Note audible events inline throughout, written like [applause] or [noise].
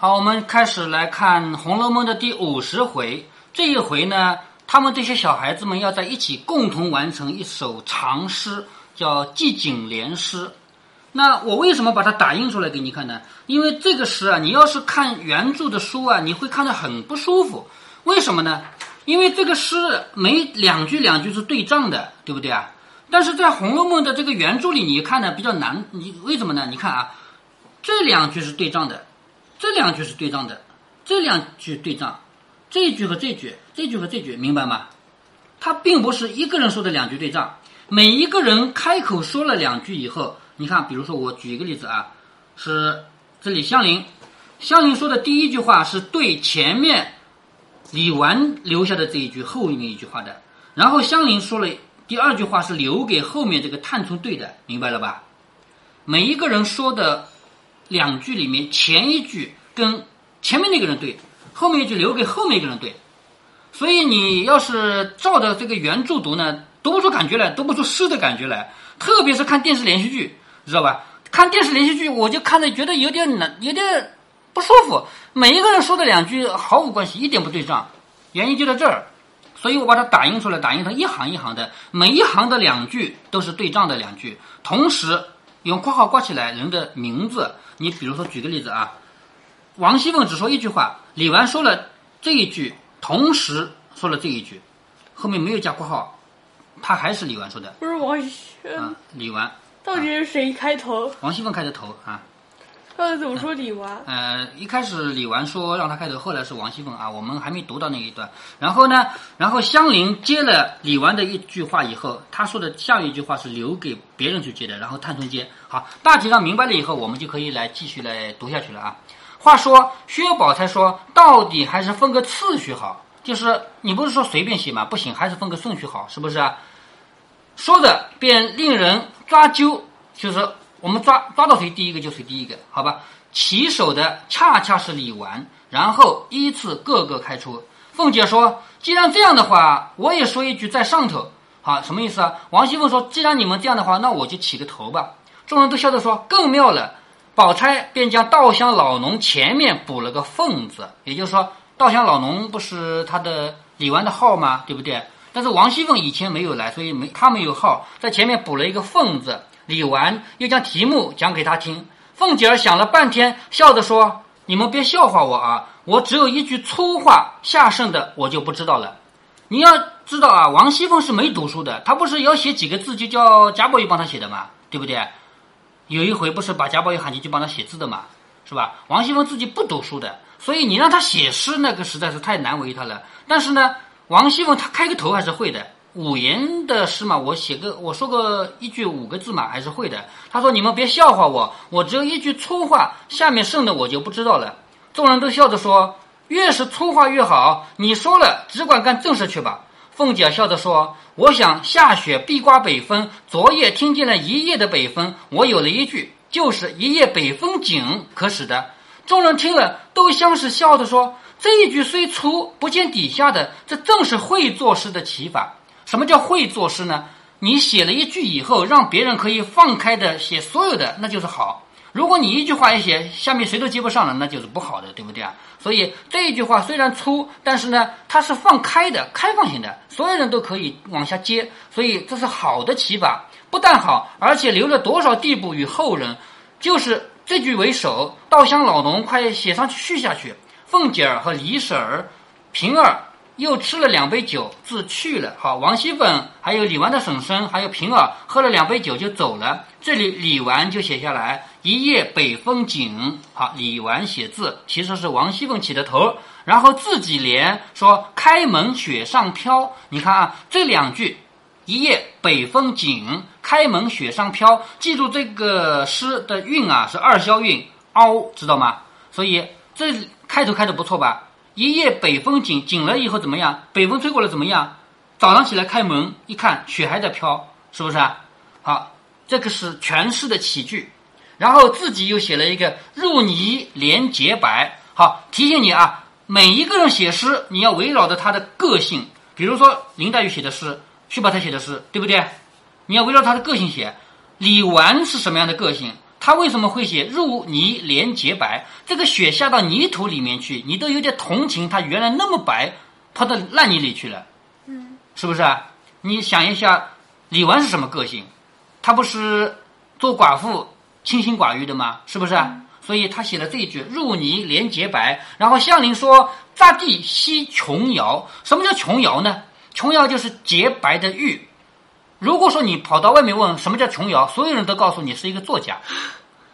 好，我们开始来看《红楼梦》的第五十回。这一回呢，他们这些小孩子们要在一起共同完成一首长诗，叫《寄景联诗》。那我为什么把它打印出来给你看呢？因为这个诗啊，你要是看原著的书啊，你会看得很不舒服。为什么呢？因为这个诗每两句两句是对仗的，对不对啊？但是在《红楼梦》的这个原著里，你看呢比较难。你为什么呢？你看啊，这两句是对仗的，这两句是对仗的，这两句对仗，这一句和这句，这句和这句，明白吗？它并不是一个人说的两句对仗，每一个人开口说了两句以后，你看，比如说我举一个例子啊，是这里香菱，香菱说的第一句话是对前面李纨留下的这一句后面一句话的，然后香菱说了。第二句话是留给后面这个探春对的，明白了吧？每一个人说的两句里面，前一句跟前面那个人对，后面一句留给后面一个人对。所以你要是照着这个原著读呢，读不出感觉来，读不出诗的感觉来。特别是看电视连续剧，知道吧？看电视连续剧，我就看着觉得有点难，有点不舒服。每一个人说的两句毫无关系，一点不对仗，原因就在这儿。所以我把它打印出来，打印成一行一行的，每一行的两句都是对仗的两句，同时用括号挂起来人的名字。你比如说，举个例子啊，王熙凤只说一句话，李纨说了这一句，同时说了这一句，后面没有加括号，他还是李纨说的。不是王熙，嗯，李纨。到底是谁开头？王熙凤开的头啊。到 [laughs] 底怎么说李纨？呃，一开始李纨说让他开头，后来是王熙凤啊。我们还没读到那一段。然后呢，然后香菱接了李纨的一句话以后，他说的下一句话是留给别人去接的。然后探春接。好，大体上明白了以后，我们就可以来继续来读下去了啊。话说薛宝钗说，到底还是分个次序好，就是你不是说随便写吗？不行，还是分个顺序好，是不是？说着便令人抓阄，就是。我们抓抓到谁第一个就谁第一个，好吧？起手的恰恰是李纨，然后依次个个开出。凤姐说：“既然这样的话，我也说一句在上头。”好，什么意思啊？王熙凤说：“既然你们这样的话，那我就起个头吧。”众人都笑着说：“更妙了。”宝钗便将稻香老农前面补了个凤字，也就是说，稻香老农不是他的李纨的号吗？对不对？但是王熙凤以前没有来，所以没他没有号，在前面补了一个凤字。李纨又将题目讲给他听，凤姐儿想了半天，笑着说：“你们别笑话我啊，我只有一句粗话，下剩的我就不知道了。你要知道啊，王熙凤是没读书的，她不是要写几个字就叫贾宝玉帮她写的嘛，对不对？有一回不是把贾宝玉喊进去帮她写字的嘛，是吧？王熙凤自己不读书的，所以你让她写诗，那个实在是太难为她了。但是呢，王熙凤她开个头还是会的。”五言的诗嘛，我写个我说个一句五个字嘛，还是会的。他说：“你们别笑话我，我只有一句粗话，下面剩的我就不知道了。”众人都笑着说：“越是粗话越好，你说了只管干正事去吧。”凤姐笑着说：“我想下雪必刮北风，昨夜听见了一夜的北风，我有了一句，就是一夜北风紧，可使的。”众人听了都相是笑着说：“这一句虽粗，不见底下的，这正是会作诗的起法。”什么叫会作诗呢？你写了一句以后，让别人可以放开的写所有的，那就是好。如果你一句话一写，下面谁都接不上了，那就是不好的，对不对啊？所以这一句话虽然粗，但是呢，它是放开的、开放性的，所有人都可以往下接，所以这是好的起法。不但好，而且留了多少地步与后人，就是这句为首。稻香老农，快写上去续下去。凤姐儿和李婶儿、平儿。又吃了两杯酒，自去了。好，王熙凤还有李纨的婶婶，还有平儿喝了两杯酒就走了。这里李纨就写下来“一夜北风紧”。好，李纨写字其实是王熙凤起的头，然后自己连说“开门雪上飘”。你看啊，这两句“一夜北风紧，开门雪上飘”，记住这个诗的韵啊，是二消韵凹，知道吗？所以这开头开的不错吧？一夜北风紧，紧了以后怎么样？北风吹过来怎么样？早上起来开门一看，雪还在飘，是不是啊？好，这个是全诗的起句，然后自己又写了一个入泥连洁白。好，提醒你啊，每一个人写诗，你要围绕着他的个性。比如说林黛玉写的诗，薛宝钗写的诗，对不对？你要围绕他的个性写。李纨是什么样的个性？他为什么会写入泥连洁白？这个雪下到泥土里面去，你都有点同情他原来那么白，泡到烂泥里去了，嗯，是不是啊？你想一下，李纨是什么个性？她不是做寡妇清心寡欲的吗？是不是啊？所以他写了这一句“入泥连洁白”，然后向林说：“扎地惜琼瑶。”什么叫琼瑶呢？琼瑶就是洁白的玉。如果说你跑到外面问什么叫琼瑶，所有人都告诉你是一个作家，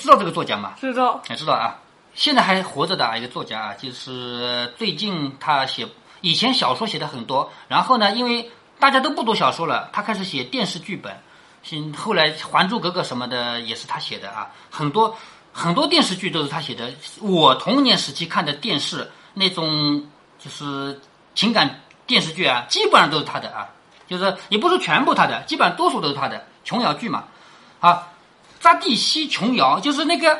知道这个作家吗？知道。也知道啊，现在还活着的啊一个作家啊，就是最近他写以前小说写的很多，然后呢，因为大家都不读小说了，他开始写电视剧本。现后来《还珠格格》什么的也是他写的啊，很多很多电视剧都是他写的。我童年时期看的电视那种就是情感电视剧啊，基本上都是他的啊，就是也不是全部他的，基本上多数都是他的琼瑶剧嘛。啊，扎地吸琼瑶就是那个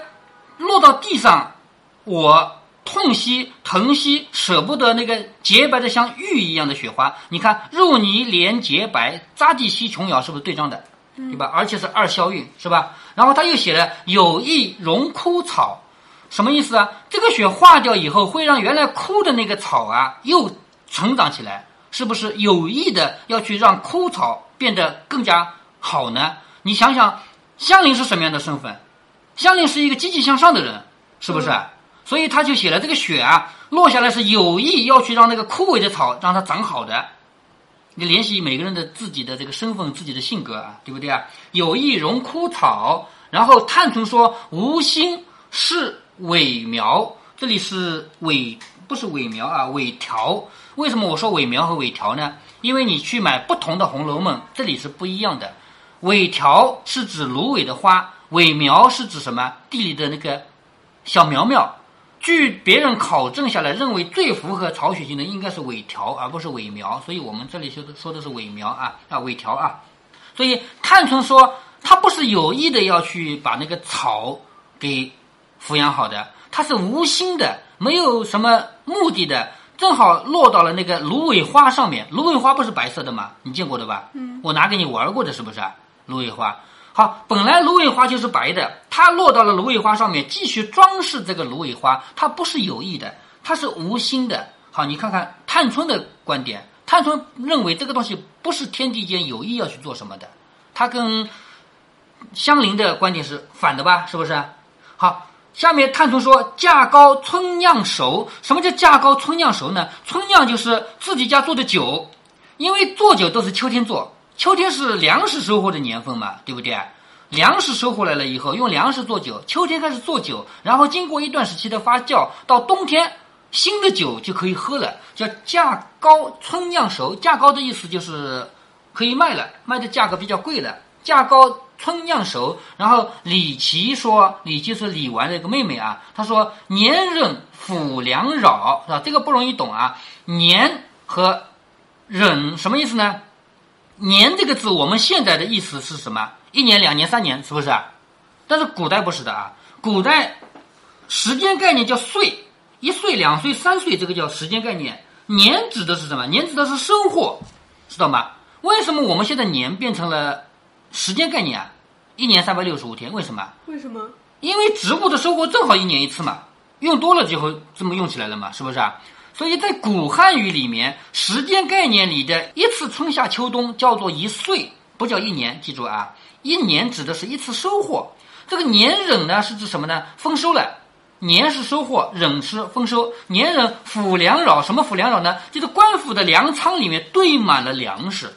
落到地上，我痛惜、疼惜、舍不得那个洁白的像玉一样的雪花。你看入泥连洁白，扎地吸琼瑶是不是对仗的？对吧？而且是二消韵，是吧？然后他又写了有意荣枯草，什么意思啊？这个雪化掉以后，会让原来枯的那个草啊又成长起来，是不是有意的要去让枯草变得更加好呢？你想想，香菱是什么样的身份？香菱是一个积极向上的人，是不是？所以他就写了这个雪啊，落下来是有意要去让那个枯萎的草让它长好的。你联系每个人的自己的这个身份、自己的性格啊，对不对啊？有意容枯草，然后探春说无心是伪苗，这里是伪不是伪苗啊，伪条。为什么我说伪苗和伪条呢？因为你去买不同的《红楼梦》，这里是不一样的。伪条是指芦苇的花，苇苗是指什么？地里的那个小苗苗。据别人考证下来，认为最符合曹雪芹的应该是苇条，而不是苇苗，所以我们这里说的说的是苇苗啊啊苇条啊。所以探春说，他不是有意的要去把那个草给抚养好的，他是无心的，没有什么目的的，正好落到了那个芦苇花上面。芦苇花不是白色的吗？你见过的吧？嗯，我拿给你玩过的，是不是？芦苇花。好，本来芦苇花就是白的，它落到了芦苇花上面，继续装饰这个芦苇花，它不是有意的，它是无心的。好，你看看探春的观点，探春认为这个东西不是天地间有意要去做什么的，他跟香菱的观点是反的吧？是不是？好，下面探春说价高春酿熟，什么叫价高春酿熟呢？春酿就是自己家做的酒，因为做酒都是秋天做。秋天是粮食收获的年份嘛，对不对？粮食收获来了以后，用粮食做酒，秋天开始做酒，然后经过一段时期的发酵，到冬天新的酒就可以喝了，叫价高春酿熟。价高的意思就是可以卖了，卖的价格比较贵了。价高春酿熟。然后李琦说，李琦是李纨的一个妹妹啊，她说年忍抚粮扰是吧？这个不容易懂啊。年和忍什么意思呢？年这个字，我们现在的意思是什么？一年、两年、三年，是不是？但是古代不是的啊，古代时间概念叫岁，一岁、两岁、三岁，这个叫时间概念。年指的是什么？年指的是收获，知道吗？为什么我们现在年变成了时间概念啊？一年三百六十五天，为什么？为什么？因为植物的收获正好一年一次嘛，用多了就会这么用起来了嘛，是不是啊？所以在古汉语里面，时间概念里的一次春夏秋冬叫做一岁，不叫一年。记住啊，一年指的是一次收获。这个年忍呢是指什么呢？丰收了，年是收获，忍是丰收。年忍府粮扰，什么府粮扰呢？就是官府的粮仓里面堆满了粮食，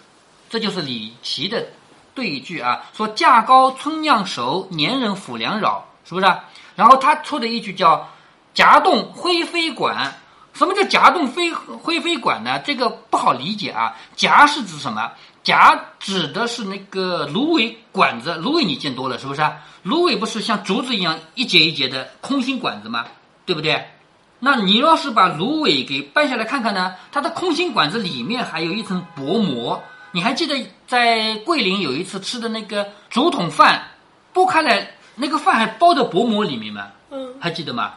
这就是李琦的对句啊，说价高春酿熟，年忍府粮扰，是不是？然后他出的一句叫夹动灰飞管。什么叫夹动飞灰飞管呢？这个不好理解啊。夹是指什么？夹指的是那个芦苇管子。芦苇你见多了是不是？芦苇不是像竹子一样一节一节的空心管子吗？对不对？那你要是把芦苇给掰下来看看呢，它的空心管子里面还有一层薄膜。你还记得在桂林有一次吃的那个竹筒饭，剥开来那个饭还包在薄膜里面吗？嗯，还记得吗？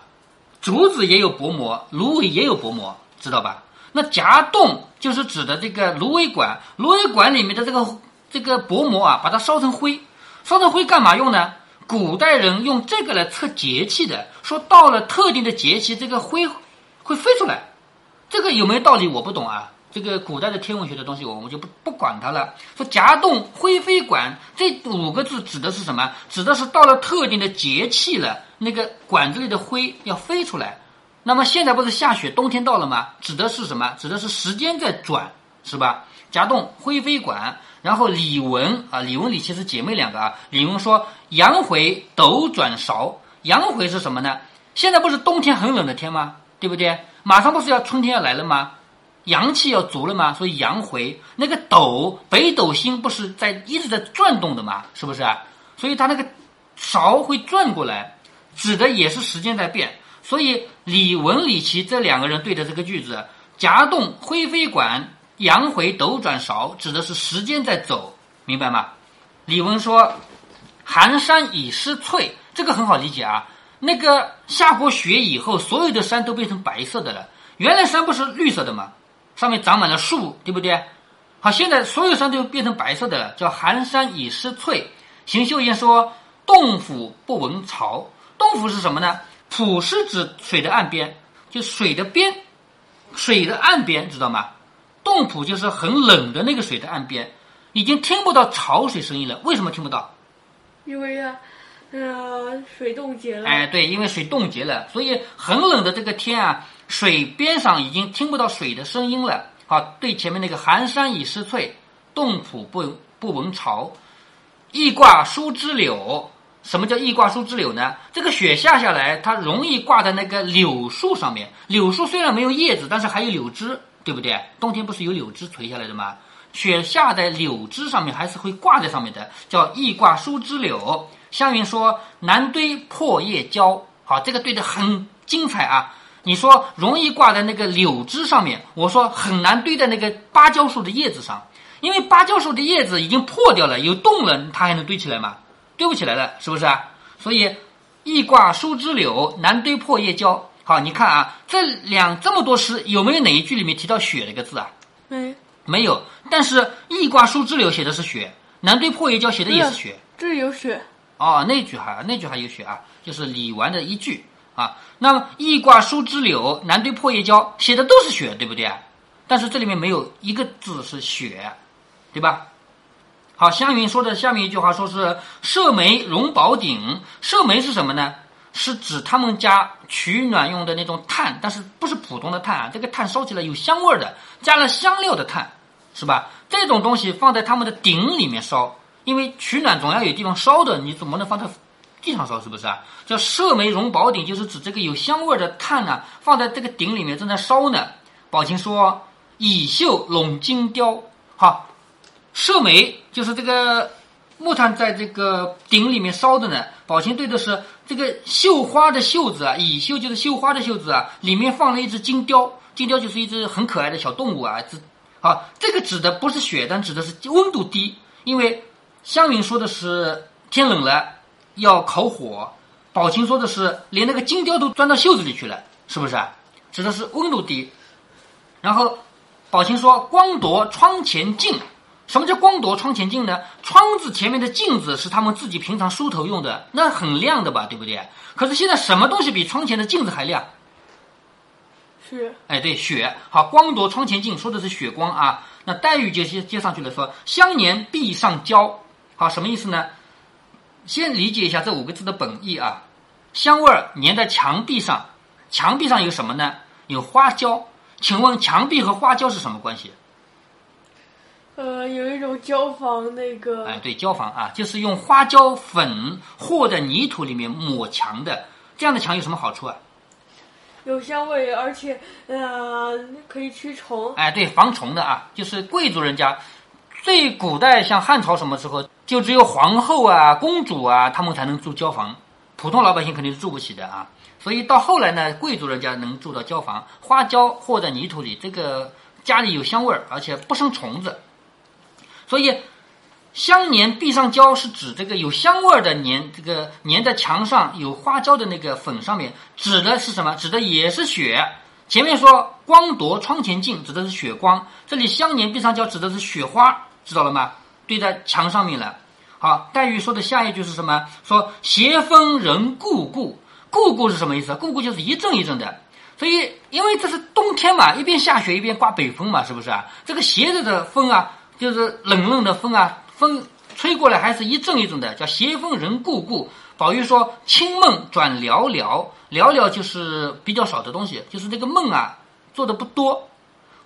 竹子也有薄膜，芦苇也有薄膜，知道吧？那夹洞就是指的这个芦苇管，芦苇管里面的这个这个薄膜啊，把它烧成灰，烧成灰干嘛用呢？古代人用这个来测节气的，说到了特定的节气，这个灰会飞出来，这个有没有道理？我不懂啊。这个古代的天文学的东西，我们就不不管它了。说夹洞灰飞管这五个字指的是什么？指的是到了特定的节气了，那个管子里的灰要飞出来。那么现在不是下雪，冬天到了吗？指的是什么？指的是时间在转，是吧？夹洞灰飞管，然后李文啊，李文李其实姐妹两个啊。李文说阳回斗转勺，阳回是什么呢？现在不是冬天很冷的天吗？对不对？马上不是要春天要来了吗？阳气要足了嘛？所以阳回那个斗北斗星不是在一直在转动的嘛？是不是？所以它那个勺会转过来，指的也是时间在变。所以李文、李琦这两个人对的这个句子，夹动灰飞管，阳回斗转勺，指的是时间在走，明白吗？李文说：“寒山已失翠，这个很好理解啊。那个下过雪以后，所有的山都变成白色的了。原来山不是绿色的吗？上面长满了树，对不对？好，现在所有山都变成白色的了，叫寒山已失翠。邢岫烟说：“洞府不闻潮。洞府是什么呢？浦是指水的岸边，就水的边，水的岸边，知道吗？洞浦就是很冷的那个水的岸边，已经听不到潮水声音了。为什么听不到？因为啊，呃，水冻结了。哎，对，因为水冻结了，所以很冷的这个天啊，水边上已经听不到水的声音了。好，对前面那个寒山已失翠，洞府不不闻潮，易挂疏枝柳。什么叫易挂疏枝柳呢？这个雪下下来，它容易挂在那个柳树上面。柳树虽然没有叶子，但是还有柳枝，对不对？冬天不是有柳枝垂下来的吗？雪下在柳枝上面，还是会挂在上面的，叫易挂疏枝柳。湘云说：“南堆破叶蕉。”好，这个对的很精彩啊！你说容易挂在那个柳枝上面，我说很难堆在那个芭蕉树的叶子上，因为芭蕉树的叶子已经破掉了，有洞了，它还能堆起来吗？堆不起来了，是不是啊？所以易挂疏枝柳，难堆破叶蕉。好，你看啊，这两这么多诗，有没有哪一句里面提到雪这个字啊？没，没有。但是易挂疏枝柳写的是雪，难堆破叶蕉写的也是雪。这有雪。哦，那句还那句还有雪啊，就是李纨的一句啊。那么易挂疏枝柳，难堆破叶蕉，写的都是雪，对不对？但是这里面没有一个字是雪，对吧？好，湘云说的下面一句话说是射梅荣宝鼎，射梅是什么呢？是指他们家取暖用的那种炭，但是不是普通的炭啊，这个炭烧起来有香味儿的，加了香料的炭，是吧？这种东西放在他们的鼎里面烧，因为取暖总要有地方烧的，你怎么能放在地上烧？是不是啊？叫射梅荣宝鼎，就是指这个有香味的炭呢，放在这个鼎里面正在烧呢。宝琴说：“以绣笼金雕。”好。射梅就是这个木炭在这个鼎里面烧的呢。宝琴对的是这个绣花的绣子啊，以绣就是绣花的绣子啊，里面放了一只金雕，金雕就是一只很可爱的小动物啊。这好，这个指的不是雪，但指的是温度低，因为湘云说的是天冷了要烤火，宝琴说的是连那个金雕都钻到袖子里去了，是不是啊？指的是温度低。然后宝琴说光夺窗前镜。什么叫光夺窗前镜呢？窗子前面的镜子是他们自己平常梳头用的，那很亮的吧，对不对？可是现在什么东西比窗前的镜子还亮？雪。哎，对，雪。好，光夺窗前镜说的是雪光啊。那黛玉就接接上去了，说香年壁上焦。好，什么意思呢？先理解一下这五个字的本意啊。香味儿粘在墙壁上，墙壁上有什么呢？有花椒。请问墙壁和花椒是什么关系？呃，有一种胶房那个，哎，对，胶房啊，就是用花椒粉和在泥土里面抹墙的，这样的墙有什么好处啊？有香味，而且呃，可以驱虫。哎，对，防虫的啊，就是贵族人家，最古代像汉朝什么时候，就只有皇后啊、公主啊，他们才能住交房，普通老百姓肯定是住不起的啊。所以到后来呢，贵族人家能住到交房，花椒和在泥土里，这个家里有香味儿，而且不生虫子。所以，香粘壁上胶是指这个有香味儿的粘，这个粘在墙上有花椒的那个粉上面，指的是什么？指的也是雪。前面说光夺窗前镜，指的是雪光。这里香粘壁上胶指的是雪花，知道了吗？堆在墙上面了。好，黛玉说的下一句是什么？说斜风人故故，故故是什么意思？故故就是一阵一阵的。所以，因为这是冬天嘛，一边下雪一边刮北风嘛，是不是啊？这个斜着的风啊，就是冷冷的风啊，风吹过来还是一阵一阵的，叫斜风人故故。宝玉说：“清梦转寥寥，寥寥就是比较少的东西，就是这个梦啊，做的不多。”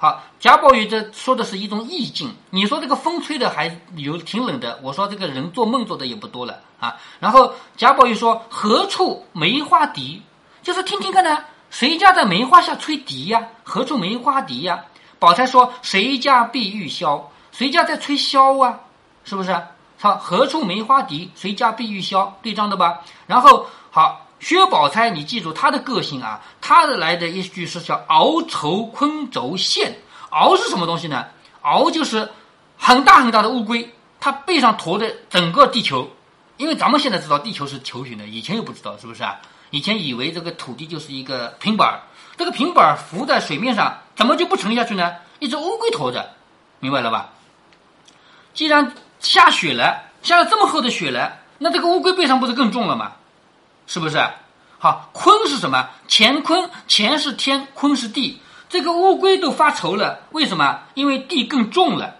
好，贾宝玉这说的是一种意境。你说这个风吹的还有挺冷的，我说这个人做梦做的也不多了啊。然后贾宝玉说：“何处梅花笛？”就是听听看呢。谁家在梅花下吹笛呀？何处梅花笛呀？宝钗说：“谁家碧玉箫？谁家在吹箫啊？是不是？好，何处梅花笛？谁家碧玉箫？对仗的吧？然后好，薛宝钗，你记住她的个性啊，她的来的一句是叫鳌愁昆轴线。鳌是什么东西呢？鳌就是很大很大的乌龟，它背上驮的整个地球。因为咱们现在知道地球是球形的，以前又不知道，是不是啊？以前以为这个土地就是一个平板儿，这个平板儿浮在水面上，怎么就不沉下去呢？一只乌龟驮着，明白了吧？既然下雪了，下了这么厚的雪了，那这个乌龟背上不是更重了吗？是不是？好，坤是什么？乾坤，乾是天，坤是地，这个乌龟都发愁了，为什么？因为地更重了，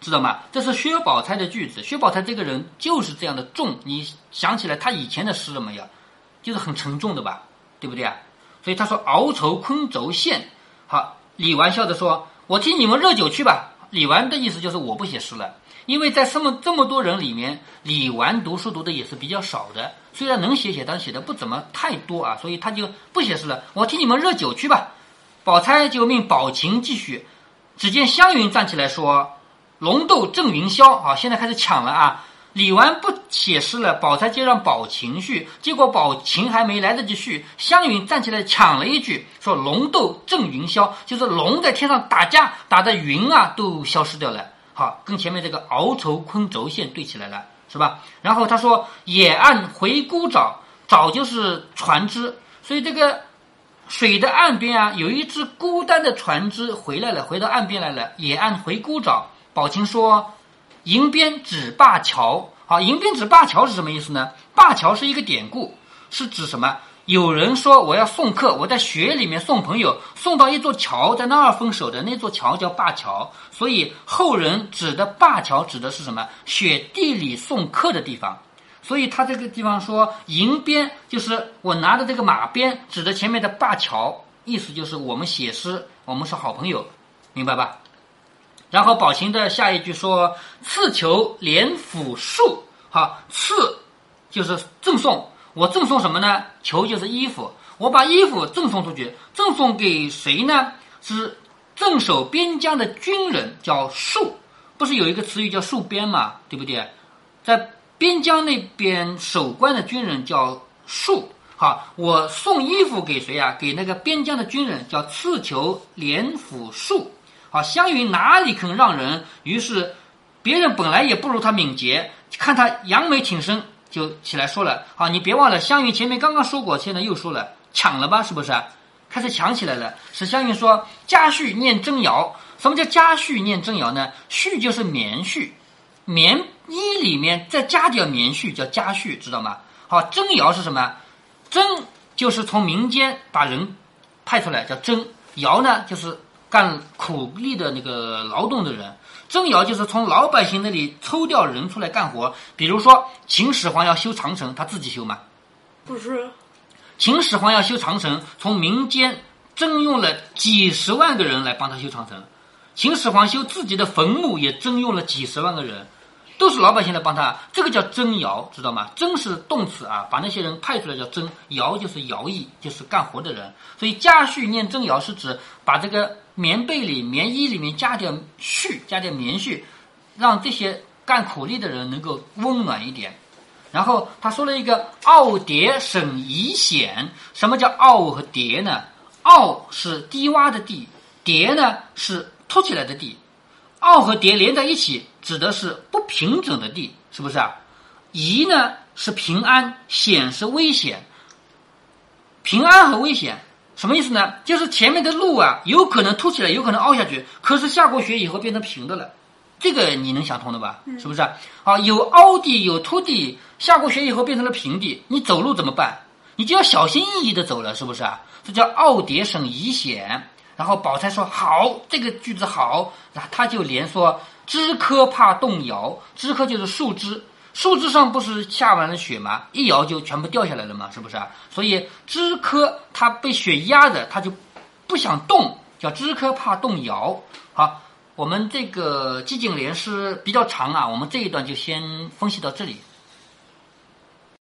知道吗？这是薛宝钗的句子。薛宝钗这个人就是这样的重，你想起来他以前的诗了没有？就是很沉重的吧，对不对啊？所以他说熬愁坤轴线。好，李纨笑着说：“我替你们热酒去吧。”李纨的意思就是我不写诗了，因为在这么这么多人里面，李纨读书读的也是比较少的，虽然能写写，但写的不怎么太多啊，所以他就不写诗了。我替你们热酒去吧。宝钗就命宝琴继续。只见湘云站起来说：“龙斗正云霄。”啊，现在开始抢了啊。李纨不写诗了，宝钗就让宝琴续。结果宝琴还没来得及续，湘云站起来抢了一句，说：“龙斗震云霄，就是龙在天上打架，打的云啊都消失掉了。”好，跟前面这个鳌愁昆轴线对起来了，是吧？然后他说：“野岸回孤沼，沼就是船只，所以这个水的岸边啊，有一只孤单的船只回来了，回到岸边来了。野岸回孤沼。”宝琴说。迎边指灞桥，好，迎边指灞桥是什么意思呢？灞桥是一个典故，是指什么？有人说我要送客，我在雪里面送朋友，送到一座桥，在那儿分手的那座桥叫灞桥，所以后人指的灞桥指的是什么？雪地里送客的地方。所以他这个地方说迎边，就是我拿着这个马鞭指着前面的灞桥，意思就是我们写诗，我们是好朋友，明白吧？然后宝琴的下一句说：“赐求连府数。”好，赐就是赠送，我赠送什么呢？求就是衣服，我把衣服赠送出去，赠送给谁呢？是镇守边疆的军人，叫戍。不是有一个词语叫戍边嘛？对不对？在边疆那边守关的军人叫戍。好，我送衣服给谁呀？给那个边疆的军人，叫赐求连府戍。好，湘云哪里肯让人？于是，别人本来也不如他敏捷，看他扬眉挺身，就起来说了：“好，你别忘了，湘云前面刚刚说过，现在又说了，抢了吧？是不是？开始抢起来了。”史湘云说：“家絮念真谣。什么叫家絮念真谣呢？絮就是棉絮，棉衣里面再加点棉絮，叫家絮，知道吗？好，真谣是什么？真就是从民间把人派出来，叫真谣呢，就是。”干苦力的那个劳动的人，真尧就是从老百姓那里抽调人出来干活。比如说秦始皇要修长城，他自己修吗？不是。秦始皇要修长城，从民间征用了几十万个人来帮他修长城。秦始皇修自己的坟墓也征用了几十万个人。都是老百姓来帮他，这个叫征徭，知道吗？征是动词啊，把那些人派出来叫征，徭就是徭役，就是干活的人。所以家絮念征徭是指把这个棉被里、棉衣里面加点絮，加点棉絮，让这些干苦力的人能够温暖一点。然后他说了一个傲蝶省遗险，什么叫傲和蝶呢？傲是低洼的地，蝶呢是凸起来的地。傲和叠连在一起，指的是不平整的地，是不是啊？宜呢是平安，险是危险。平安和危险什么意思呢？就是前面的路啊，有可能凸起来，有可能凹下去，可是下过雪以后变成平的了，这个你能想通的吧？是不是啊？啊，有凹地有凸地，下过雪以后变成了平地，你走路怎么办？你就要小心翼翼的走了，是不是啊？这叫奥叠省宜险。然后宝钗说好，这个句子好，那他就连说枝柯怕动摇，枝柯就是树枝，树枝上不是下完了雪吗？一摇就全部掉下来了嘛，是不是啊？所以枝柯它被雪压着，它就不想动，叫枝柯怕动摇。好，我们这个寂静联诗比较长啊，我们这一段就先分析到这里。